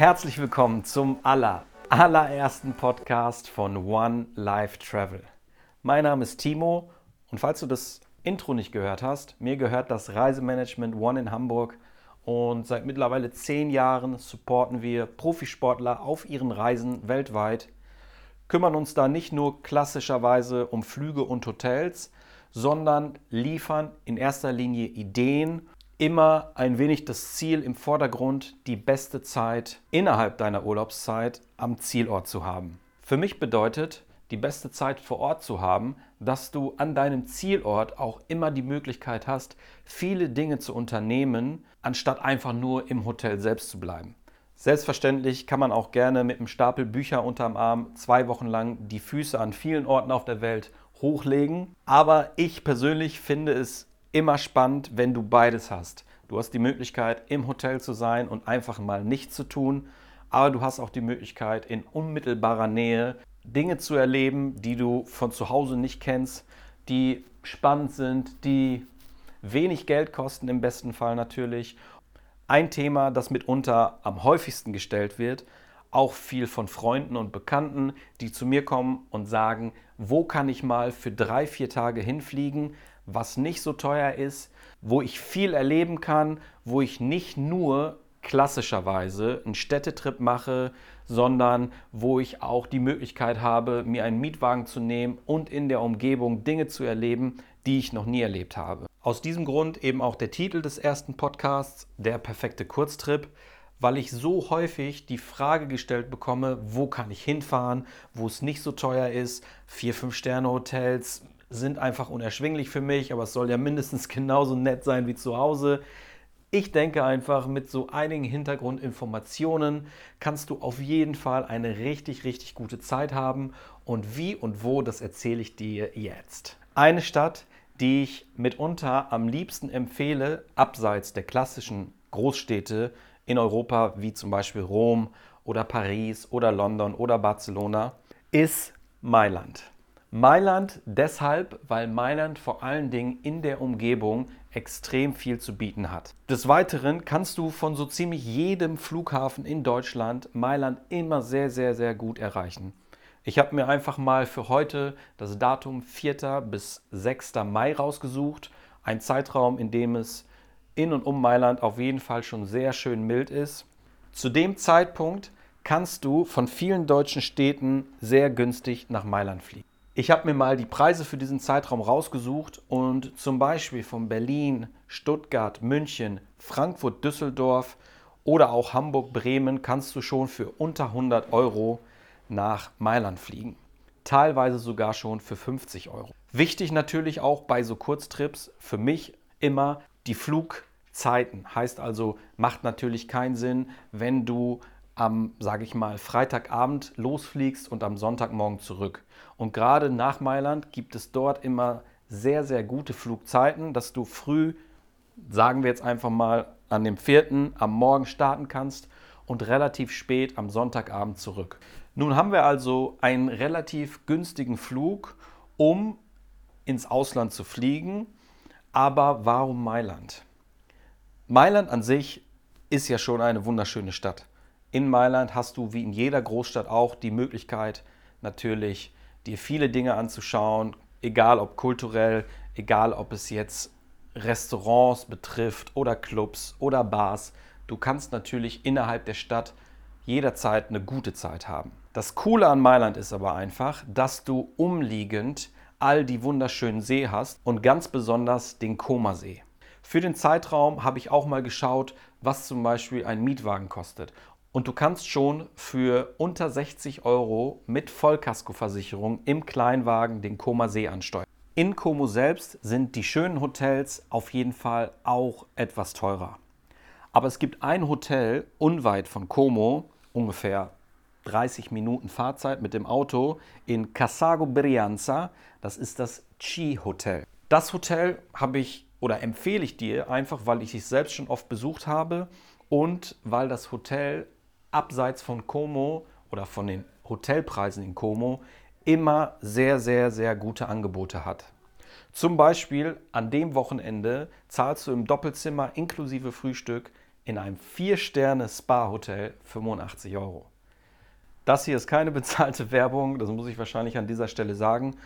Herzlich willkommen zum aller, allerersten Podcast von One Life Travel. Mein Name ist Timo und falls du das Intro nicht gehört hast, mir gehört das Reisemanagement One in Hamburg und seit mittlerweile zehn Jahren supporten wir Profisportler auf ihren Reisen weltweit, kümmern uns da nicht nur klassischerweise um Flüge und Hotels, sondern liefern in erster Linie Ideen, immer ein wenig das Ziel im Vordergrund, die beste Zeit innerhalb deiner Urlaubszeit am Zielort zu haben. Für mich bedeutet, die beste Zeit vor Ort zu haben, dass du an deinem Zielort auch immer die Möglichkeit hast, viele Dinge zu unternehmen, anstatt einfach nur im Hotel selbst zu bleiben. Selbstverständlich kann man auch gerne mit einem Stapel Bücher unterm Arm zwei Wochen lang die Füße an vielen Orten auf der Welt hochlegen. Aber ich persönlich finde es immer spannend, wenn du beides hast. Du hast die Möglichkeit, im Hotel zu sein und einfach mal nichts zu tun, aber du hast auch die Möglichkeit, in unmittelbarer Nähe Dinge zu erleben, die du von zu Hause nicht kennst, die spannend sind, die wenig Geld kosten im besten Fall natürlich. Ein Thema, das mitunter am häufigsten gestellt wird, auch viel von Freunden und Bekannten, die zu mir kommen und sagen, wo kann ich mal für drei, vier Tage hinfliegen, was nicht so teuer ist, wo ich viel erleben kann, wo ich nicht nur klassischerweise einen Städtetrip mache, sondern wo ich auch die Möglichkeit habe, mir einen Mietwagen zu nehmen und in der Umgebung Dinge zu erleben, die ich noch nie erlebt habe. Aus diesem Grund eben auch der Titel des ersten Podcasts, der perfekte Kurztrip, weil ich so häufig die Frage gestellt bekomme, wo kann ich hinfahren, wo es nicht so teuer ist, vier, fünf Sterne Hotels sind einfach unerschwinglich für mich, aber es soll ja mindestens genauso nett sein wie zu Hause. Ich denke einfach, mit so einigen Hintergrundinformationen kannst du auf jeden Fall eine richtig, richtig gute Zeit haben. Und wie und wo, das erzähle ich dir jetzt. Eine Stadt, die ich mitunter am liebsten empfehle, abseits der klassischen Großstädte in Europa, wie zum Beispiel Rom oder Paris oder London oder Barcelona, ist Mailand. Mailand deshalb, weil Mailand vor allen Dingen in der Umgebung extrem viel zu bieten hat. Des Weiteren kannst du von so ziemlich jedem Flughafen in Deutschland Mailand immer sehr, sehr, sehr gut erreichen. Ich habe mir einfach mal für heute das Datum 4. bis 6. Mai rausgesucht. Ein Zeitraum, in dem es in und um Mailand auf jeden Fall schon sehr schön mild ist. Zu dem Zeitpunkt kannst du von vielen deutschen Städten sehr günstig nach Mailand fliegen. Ich habe mir mal die Preise für diesen Zeitraum rausgesucht und zum Beispiel von Berlin, Stuttgart, München, Frankfurt, Düsseldorf oder auch Hamburg, Bremen kannst du schon für unter 100 Euro nach Mailand fliegen. Teilweise sogar schon für 50 Euro. Wichtig natürlich auch bei so Kurztrips für mich immer die Flugzeiten. Heißt also, macht natürlich keinen Sinn, wenn du am, sage ich mal, Freitagabend losfliegst und am Sonntagmorgen zurück. Und gerade nach Mailand gibt es dort immer sehr, sehr gute Flugzeiten, dass du früh, sagen wir jetzt einfach mal, an dem vierten am Morgen starten kannst und relativ spät am Sonntagabend zurück. Nun haben wir also einen relativ günstigen Flug, um ins Ausland zu fliegen. Aber warum Mailand? Mailand an sich ist ja schon eine wunderschöne Stadt. In Mailand hast du wie in jeder Großstadt auch die Möglichkeit, natürlich dir viele Dinge anzuschauen, egal ob kulturell, egal ob es jetzt Restaurants betrifft oder Clubs oder Bars. Du kannst natürlich innerhalb der Stadt jederzeit eine gute Zeit haben. Das Coole an Mailand ist aber einfach, dass du umliegend all die wunderschönen See hast und ganz besonders den Koma-See. Für den Zeitraum habe ich auch mal geschaut, was zum Beispiel ein Mietwagen kostet. Und du kannst schon für unter 60 Euro mit Vollkaskoversicherung im Kleinwagen den Koma See ansteuern. In Como selbst sind die schönen Hotels auf jeden Fall auch etwas teurer. Aber es gibt ein Hotel unweit von Como, ungefähr 30 Minuten Fahrzeit mit dem Auto, in Casago Brianza. Das ist das Chi Hotel. Das Hotel habe ich oder empfehle ich dir einfach, weil ich es selbst schon oft besucht habe und weil das Hotel abseits von Como oder von den Hotelpreisen in Como immer sehr, sehr, sehr gute Angebote hat. Zum Beispiel an dem Wochenende zahlst du im Doppelzimmer inklusive Frühstück in einem 4-Sterne-Spa-Hotel 85 Euro. Das hier ist keine bezahlte Werbung, das muss ich wahrscheinlich an dieser Stelle sagen.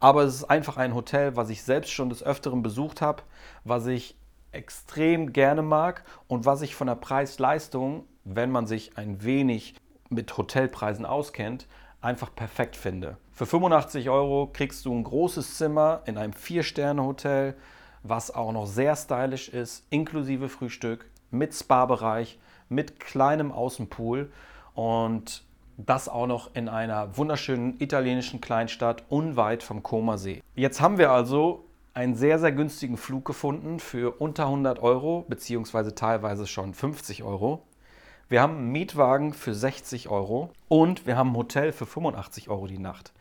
Aber es ist einfach ein Hotel, was ich selbst schon des Öfteren besucht habe, was ich extrem gerne mag und was ich von der Preis-Leistung, wenn man sich ein wenig mit Hotelpreisen auskennt, einfach perfekt finde. Für 85 Euro kriegst du ein großes Zimmer in einem 4-Sterne-Hotel, was auch noch sehr stylisch ist, inklusive Frühstück, mit Spa-Bereich, mit kleinem Außenpool und das auch noch in einer wunderschönen italienischen Kleinstadt unweit vom Koma See. Jetzt haben wir also einen sehr, sehr günstigen Flug gefunden für unter 100 Euro, beziehungsweise teilweise schon 50 Euro. Wir haben einen Mietwagen für 60 Euro und wir haben ein Hotel für 85 Euro die Nacht.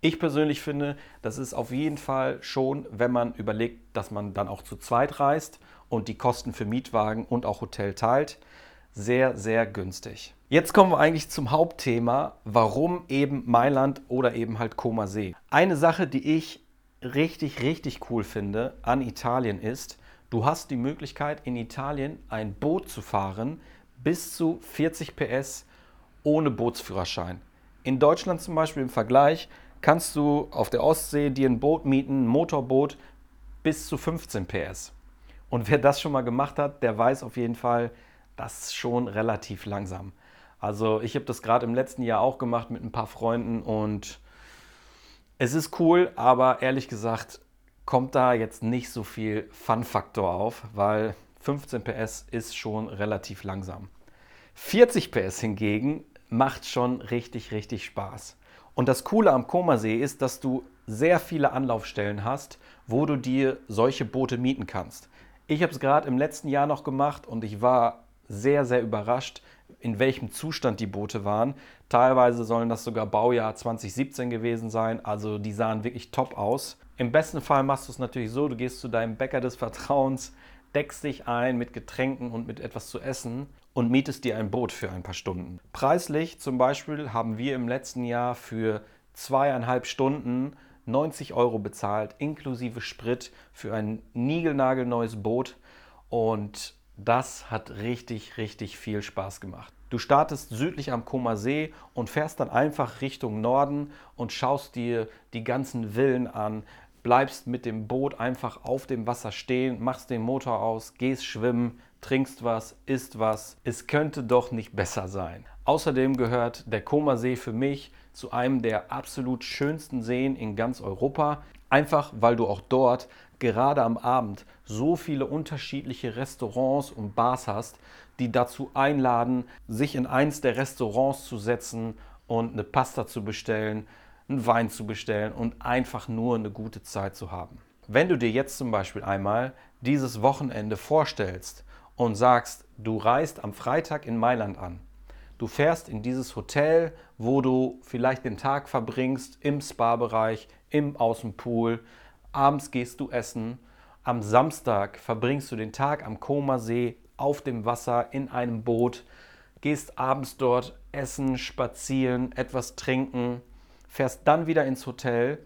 Ich persönlich finde, das ist auf jeden Fall schon, wenn man überlegt, dass man dann auch zu zweit reist und die Kosten für Mietwagen und auch Hotel teilt, sehr, sehr günstig. Jetzt kommen wir eigentlich zum Hauptthema, warum eben Mailand oder eben halt Koma See. Eine Sache, die ich richtig, richtig cool finde an Italien ist, du hast die Möglichkeit in Italien ein Boot zu fahren bis zu 40 PS ohne Bootsführerschein. In Deutschland zum Beispiel im Vergleich kannst du auf der Ostsee dir ein Boot mieten, ein Motorboot bis zu 15 PS. Und wer das schon mal gemacht hat, der weiß auf jeden Fall, das ist schon relativ langsam. Also ich habe das gerade im letzten Jahr auch gemacht mit ein paar Freunden und es ist cool, aber ehrlich gesagt kommt da jetzt nicht so viel Fun-Faktor auf, weil 15 PS ist schon relativ langsam. 40 PS hingegen macht schon richtig, richtig Spaß. Und das Coole am Komasee ist, dass du sehr viele Anlaufstellen hast, wo du dir solche Boote mieten kannst. Ich habe es gerade im letzten Jahr noch gemacht und ich war sehr, sehr überrascht, in welchem Zustand die Boote waren. Teilweise sollen das sogar Baujahr 2017 gewesen sein, also die sahen wirklich top aus. Im besten Fall machst du es natürlich so, du gehst zu deinem Bäcker des Vertrauens, deckst dich ein mit Getränken und mit etwas zu essen und mietest dir ein Boot für ein paar Stunden. Preislich zum Beispiel haben wir im letzten Jahr für zweieinhalb Stunden 90 Euro bezahlt, inklusive Sprit für ein niegelnagelneues Boot und das hat richtig, richtig viel Spaß gemacht. Du startest südlich am Koma See und fährst dann einfach Richtung Norden und schaust dir die ganzen Villen an, bleibst mit dem Boot einfach auf dem Wasser stehen, machst den Motor aus, gehst schwimmen, trinkst was, isst was. Es könnte doch nicht besser sein. Außerdem gehört der Koma See für mich zu einem der absolut schönsten Seen in ganz Europa, einfach weil du auch dort gerade am Abend so viele unterschiedliche Restaurants und Bars hast, die dazu einladen, sich in eins der Restaurants zu setzen und eine Pasta zu bestellen, einen Wein zu bestellen und einfach nur eine gute Zeit zu haben. Wenn du dir jetzt zum Beispiel einmal dieses Wochenende vorstellst und sagst, du reist am Freitag in Mailand an, du fährst in dieses Hotel, wo du vielleicht den Tag verbringst, im Spa-Bereich, im Außenpool, abends gehst du essen, am Samstag verbringst du den Tag am Koma-See auf dem Wasser in einem Boot, gehst abends dort essen, spazieren, etwas trinken, fährst dann wieder ins Hotel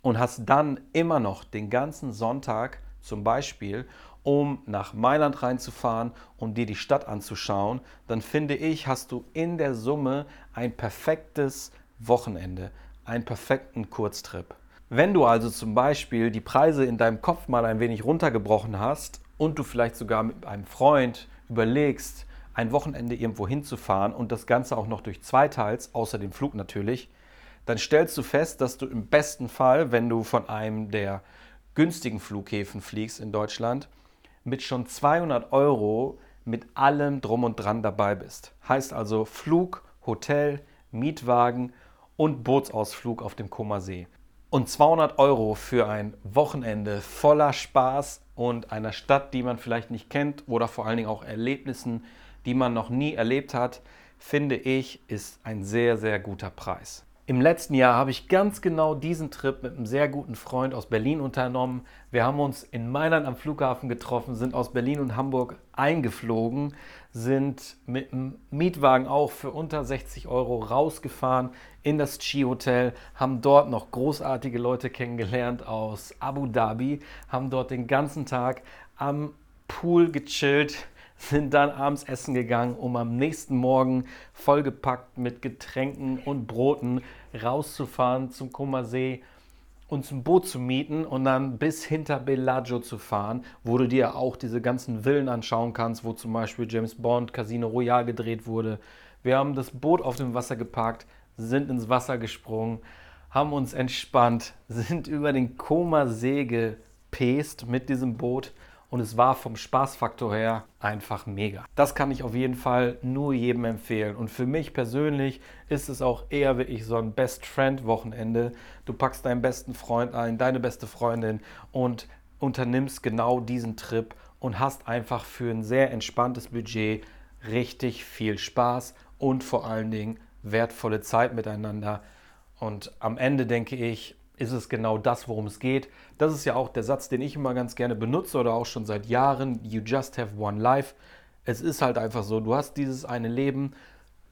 und hast dann immer noch den ganzen Sonntag zum Beispiel, um nach Mailand reinzufahren und dir die Stadt anzuschauen, dann finde ich, hast du in der Summe ein perfektes Wochenende, einen perfekten Kurztrip. Wenn du also zum Beispiel die Preise in deinem Kopf mal ein wenig runtergebrochen hast und du vielleicht sogar mit einem Freund überlegst, ein Wochenende irgendwo hinzufahren und das Ganze auch noch durch zwei teils, außer dem Flug natürlich, dann stellst du fest, dass du im besten Fall, wenn du von einem der günstigen Flughäfen fliegst in Deutschland, mit schon 200 Euro mit allem drum und dran dabei bist. Heißt also Flug, Hotel, Mietwagen und Bootsausflug auf dem Koma See. Und 200 Euro für ein Wochenende voller Spaß und einer Stadt, die man vielleicht nicht kennt oder vor allen Dingen auch Erlebnissen, die man noch nie erlebt hat, finde ich, ist ein sehr, sehr guter Preis. Im letzten Jahr habe ich ganz genau diesen Trip mit einem sehr guten Freund aus Berlin unternommen. Wir haben uns in Mailand am Flughafen getroffen, sind aus Berlin und Hamburg eingeflogen, sind mit einem Mietwagen auch für unter 60 Euro rausgefahren in das Chi-Hotel, haben dort noch großartige Leute kennengelernt aus Abu Dhabi, haben dort den ganzen Tag am Pool gechillt, sind dann abends essen gegangen, um am nächsten Morgen vollgepackt mit Getränken und Broten rauszufahren zum Koma See uns ein Boot zu mieten und dann bis hinter Bellagio zu fahren, wo du dir auch diese ganzen Villen anschauen kannst, wo zum Beispiel James Bond Casino Royale gedreht wurde. Wir haben das Boot auf dem Wasser geparkt, sind ins Wasser gesprungen, haben uns entspannt, sind über den Koma See gepest mit diesem Boot und es war vom Spaßfaktor her einfach mega. Das kann ich auf jeden Fall nur jedem empfehlen. Und für mich persönlich ist es auch eher wirklich so ein Best Friend Wochenende. Du packst deinen besten Freund ein, deine beste Freundin und unternimmst genau diesen Trip und hast einfach für ein sehr entspanntes Budget richtig viel Spaß und vor allen Dingen wertvolle Zeit miteinander. Und am Ende denke ich, ist es genau das, worum es geht. Das ist ja auch der Satz, den ich immer ganz gerne benutze oder auch schon seit Jahren. You just have one life. Es ist halt einfach so, du hast dieses eine Leben.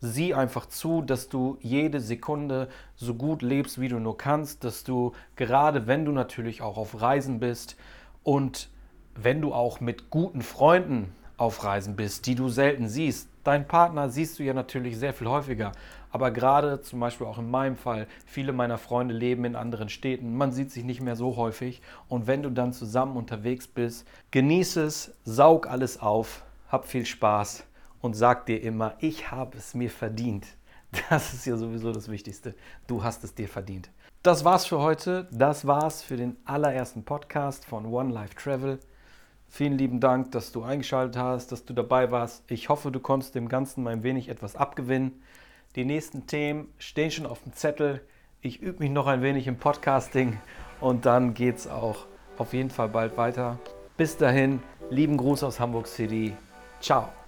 Sieh einfach zu, dass du jede Sekunde so gut lebst, wie du nur kannst, dass du gerade, wenn du natürlich auch auf Reisen bist und wenn du auch mit guten Freunden auf Reisen bist, die du selten siehst, deinen Partner siehst du ja natürlich sehr viel häufiger. Aber gerade zum Beispiel auch in meinem Fall, viele meiner Freunde leben in anderen Städten. Man sieht sich nicht mehr so häufig. Und wenn du dann zusammen unterwegs bist, genieße es, saug alles auf, hab viel Spaß und sag dir immer, ich habe es mir verdient. Das ist ja sowieso das Wichtigste. Du hast es dir verdient. Das war's für heute. Das war's für den allerersten Podcast von One Life Travel. Vielen lieben Dank, dass du eingeschaltet hast, dass du dabei warst. Ich hoffe, du konntest dem Ganzen ein wenig etwas abgewinnen. Die nächsten Themen stehen schon auf dem Zettel. Ich übe mich noch ein wenig im Podcasting und dann geht es auch auf jeden Fall bald weiter. Bis dahin, lieben Gruß aus Hamburg City. Ciao.